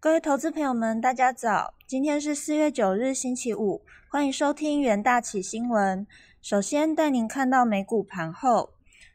各位投资朋友们，大家早！今天是四月九日，星期五，欢迎收听元大起新闻。首先带您看到美股盘后，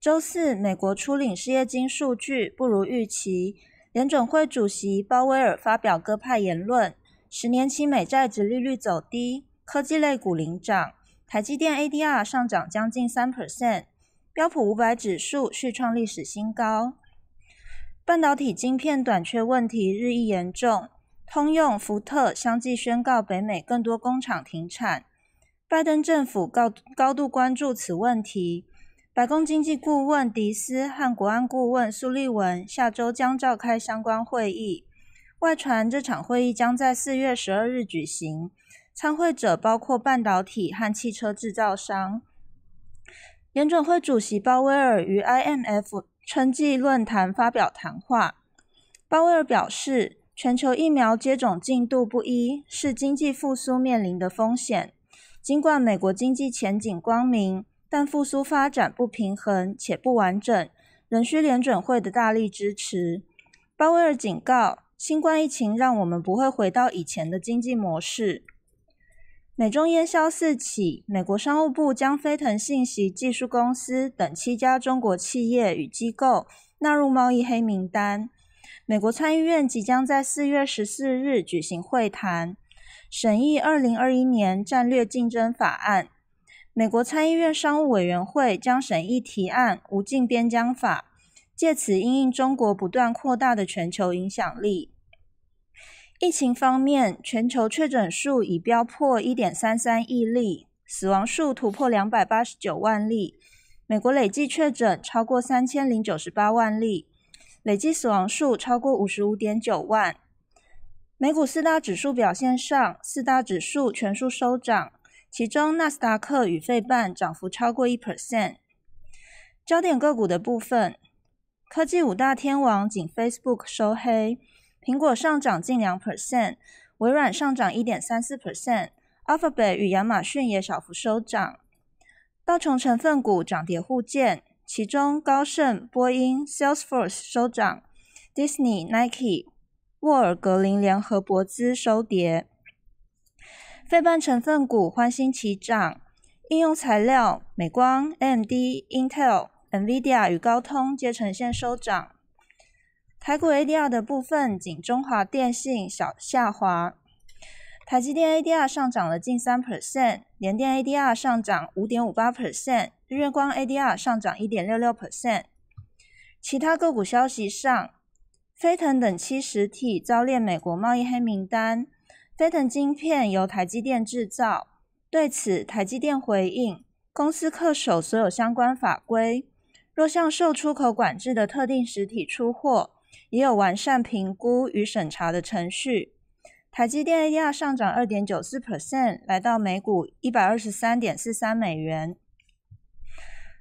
周四美国初领失业金数据不如预期，联准会主席鲍威尔发表鸽派言论，十年期美债值利率走低，科技类股领涨，台积电 ADR 上涨将近三 percent，标普五百指数续创历史新高。半导体晶片短缺问题日益严重，通用、福特相继宣告北美更多工厂停产。拜登政府高高度关注此问题。白宫经济顾问迪斯和国安顾问苏利文下周将召开相关会议。外传这场会议将在四月十二日举行，参会者包括半导体和汽车制造商。联准会主席鲍威尔与 IMF。春季论坛发表谈话，鲍威尔表示，全球疫苗接种进度不一是经济复苏面临的风险。尽管美国经济前景光明，但复苏发展不平衡且不完整，仍需联准会的大力支持。鲍威尔警告，新冠疫情让我们不会回到以前的经济模式。美中烟硝四起，美国商务部将飞腾信息技术公司等七家中国企业与机构纳入贸易黑名单。美国参议院即将在四月十四日举行会谈，审议二零二一年战略竞争法案。美国参议院商务委员会将审议提案《无尽边疆法》，借此因应中国不断扩大的全球影响力。疫情方面，全球确诊数已飙破一点三三亿例，死亡数突破两百八十九万例。美国累计确诊超过三千零九十八万例，累计死亡数超过五十五点九万。美股四大指数表现上，四大指数全数收涨，其中纳斯达克与费半涨幅超过一 percent。焦点个股的部分，科技五大天王仅 Facebook 收黑。苹果上涨近两 percent，微软上涨一点三四 percent，Alphabet 与亚马逊也小幅收涨。道琼成分股涨跌互见，其中高盛、波音、Salesforce 收涨，Disney、Nike、沃尔格林联合博资收跌。费半成分股欢欣齐涨，应用材料、美光、AMD、Intel、NVIDIA 与高通皆呈现收涨。台股 ADR 的部分，仅中华电信小下滑，台积电 ADR 上涨了近三 percent，联电 ADR 上涨五点五八 percent，日月光 ADR 上涨一点六六 percent。其他个股消息上，飞腾等七十体遭列美国贸易黑名单，飞腾晶片由台积电制造，对此台积电回应，公司恪守所有相关法规，若向受出口管制的特定实体出货。也有完善评估与审查的程序。台积电 ADR 上涨二点九四 percent，来到每股一百二十三点四三美元。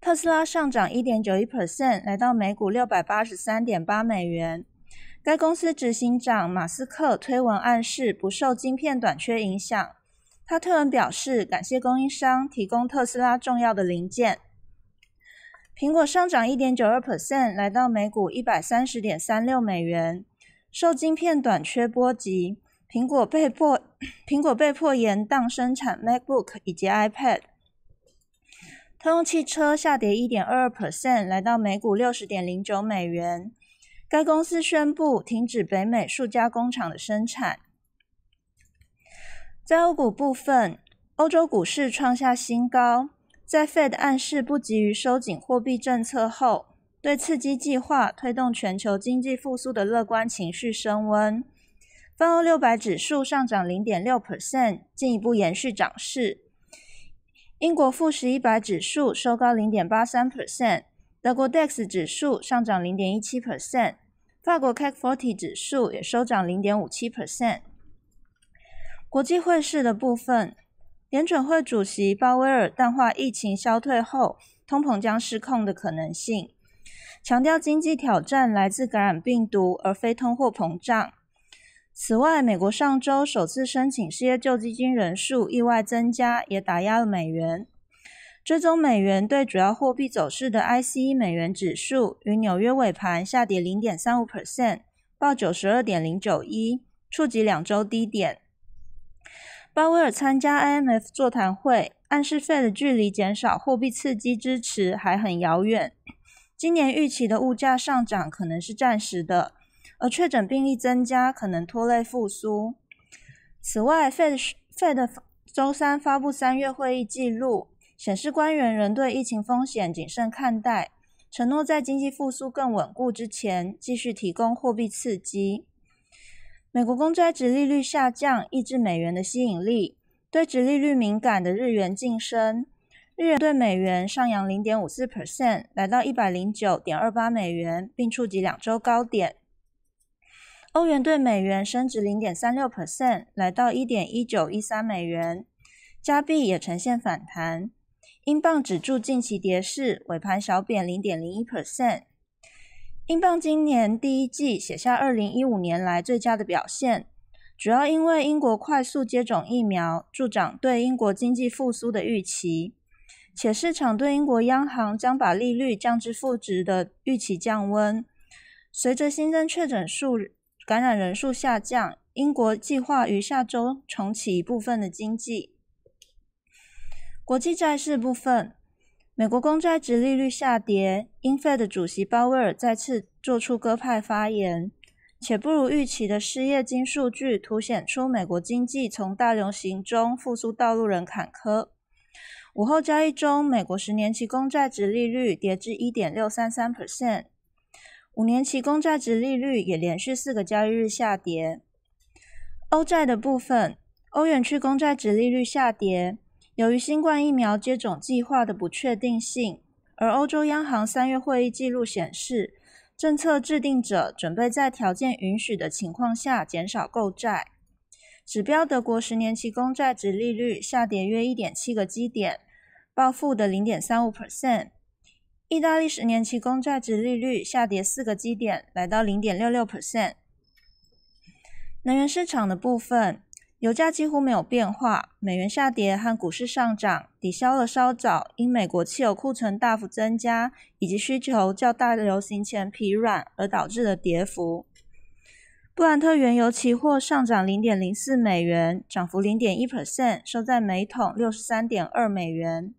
特斯拉上涨一点九一 percent，来到每股六百八十三点八美元。该公司执行长马斯克推文暗示不受晶片短缺影响。他推文表示感谢供应商提供特斯拉重要的零件。苹果上涨一点九二 percent，来到每股一百三十点三六美元。受晶片短缺波及，苹果被迫苹果被迫延宕生产 MacBook 以及 iPad。通用汽车下跌一点二二 percent，来到每股六十点零九美元。该公司宣布停止北美数家工厂的生产。在欧股部分，欧洲股市创下新高。在 Fed 暗示不急于收紧货币政策后，对刺激计划推动全球经济复苏的乐观情绪升温。泛欧六百指数上涨零点六 percent，进一步延续涨势。英国富时一百指数收高零点八三 percent，德国 DAX 指数上涨零点一七 percent，法国 CAC 40指数也收涨零点五七 percent。国际汇市的部分。联准会主席鲍威尔淡化疫情消退后通膨将失控的可能性，强调经济挑战来自感染病毒而非通货膨胀。此外，美国上周首次申请失业救济金人数意外增加，也打压了美元。追踪美元对主要货币走势的 ICE 美元指数于纽约尾盘下跌零点三五 percent，报九十二点零九一，触及两周低点。鲍威尔参加 IMF 座谈会，暗示 Fed 距离减少货币刺激支持还很遥远。今年预期的物价上涨可能是暂时的，而确诊病例增加可能拖累复苏。此外，Fed Fed 周三发布三月会议记录，显示官员仍对疫情风险谨慎看待，承诺在经济复苏更稳固之前，继续提供货币刺激。美国公债值利率下降，抑制美元的吸引力，对值利率敏感的日元晋升。日元对美元上扬零点五四 percent，来到一百零九点二八美元，并触及两周高点。欧元对美元升值零点三六 percent，来到一点一九一三美元。加币也呈现反弹。英镑止住近期跌势，尾盘小贬零点零一 percent。英镑今年第一季写下二零一五年来最佳的表现，主要因为英国快速接种疫苗，助长对英国经济复苏的预期。且市场对英国央行将把利率降至负值的预期降温。随着新增确诊数、感染人数下降，英国计划于下周重启一部分的经济。国际债市部分，美国公债值利率下跌，英 Fed 主席鲍威尔再次做出鸽派发言，且不如预期的失业金数据凸显出美国经济从大流行中复苏道路仍坎坷。午后交易中，美国十年期公债值利率跌至一点六三三 percent，五年期公债值利率也连续四个交易日下跌。欧债的部分，欧元区公债值利率下跌，由于新冠疫苗接种计划的不确定性，而欧洲央行三月会议记录显示，政策制定者准备在条件允许的情况下减少购债。指标德国十年期公债值利率下跌约一点七个基点，报负的零点三五 percent。意大利十年期公债值利率下跌四个基点，来到零点六六 percent。能源市场的部分，油价几乎没有变化，美元下跌和股市上涨抵消了稍早因美国汽油库存大幅增加以及需求较大流行前疲软而导致的跌幅。布兰特原油期货上涨零点零四美元，涨幅零点一 percent，收在每桶六十三点二美元。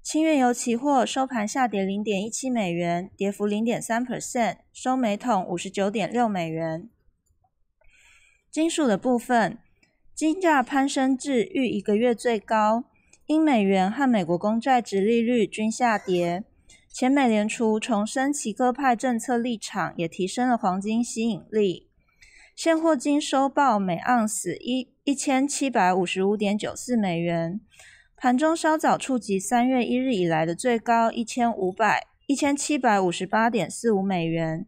轻原油期货收盘下跌零点一七美元，跌幅零点三 percent，收每桶五十九点六美元。金属的部分，金价攀升至逾一个月最高，因美元和美国公债值利率均下跌。且美联储重申其鸽派政策立场，也提升了黄金吸引力。现货金收报每盎司一一千七百五十五点九四美元，盘中稍早触及三月一日以来的最高一千五百一千七百五十八点四五美元。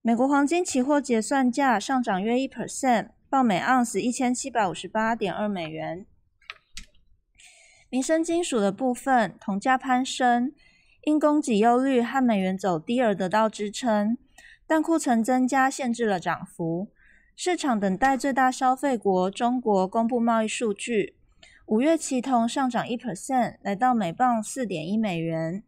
美国黄金期货结算价上涨约一 percent，报每盎司一千七百五十八点二美元。民生金属的部分，铜价攀升。因供给忧虑和美元走低而得到支撑，但库存增加限制了涨幅。市场等待最大消费国中国公布贸易数据。五月期铜上涨一 percent，来到每磅四点一美元。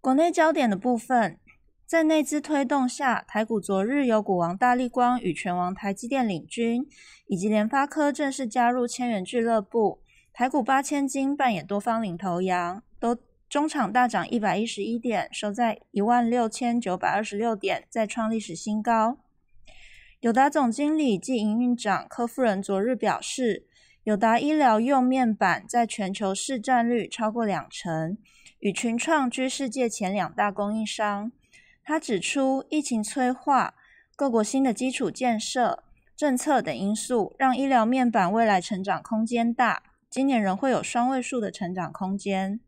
国内焦点的部分，在内资推动下，台股昨日由股王大力光与拳王台积电领军，以及联发科正式加入千元俱乐部，台股八千金扮演多方领头羊，都。中场大涨一百一十一点，收在一万六千九百二十六点，再创历史新高。友达总经理暨营运长柯夫人昨日表示，友达医疗用面板在全球市占率超过两成，与群创居世界前两大供应商。他指出，疫情催化、各国新的基础建设、政策等因素，让医疗面板未来成长空间大，今年仍会有双位数的成长空间。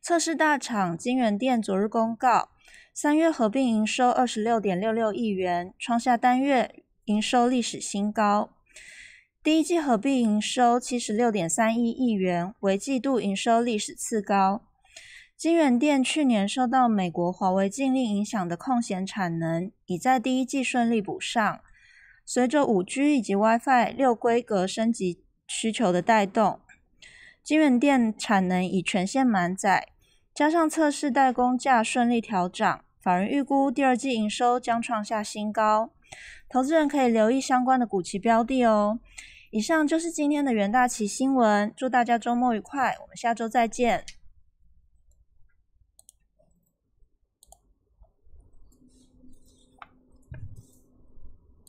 测试大厂金源店昨日公告，三月合并营收二十六点六六亿元，创下单月营收历史新高。第一季合并营收七十六点三一亿元，为季度营收历史次高。金源店去年受到美国华为禁令影响的空闲产能，已在第一季顺利补上。随着五 G 以及 WiFi 六规格升级需求的带动，金源店产能已全线满载。加上测试代工价顺利调涨，法人预估第二季营收将创下新高。投资人可以留意相关的股期标的哦。以上就是今天的元大旗新闻，祝大家周末愉快，我们下周再见。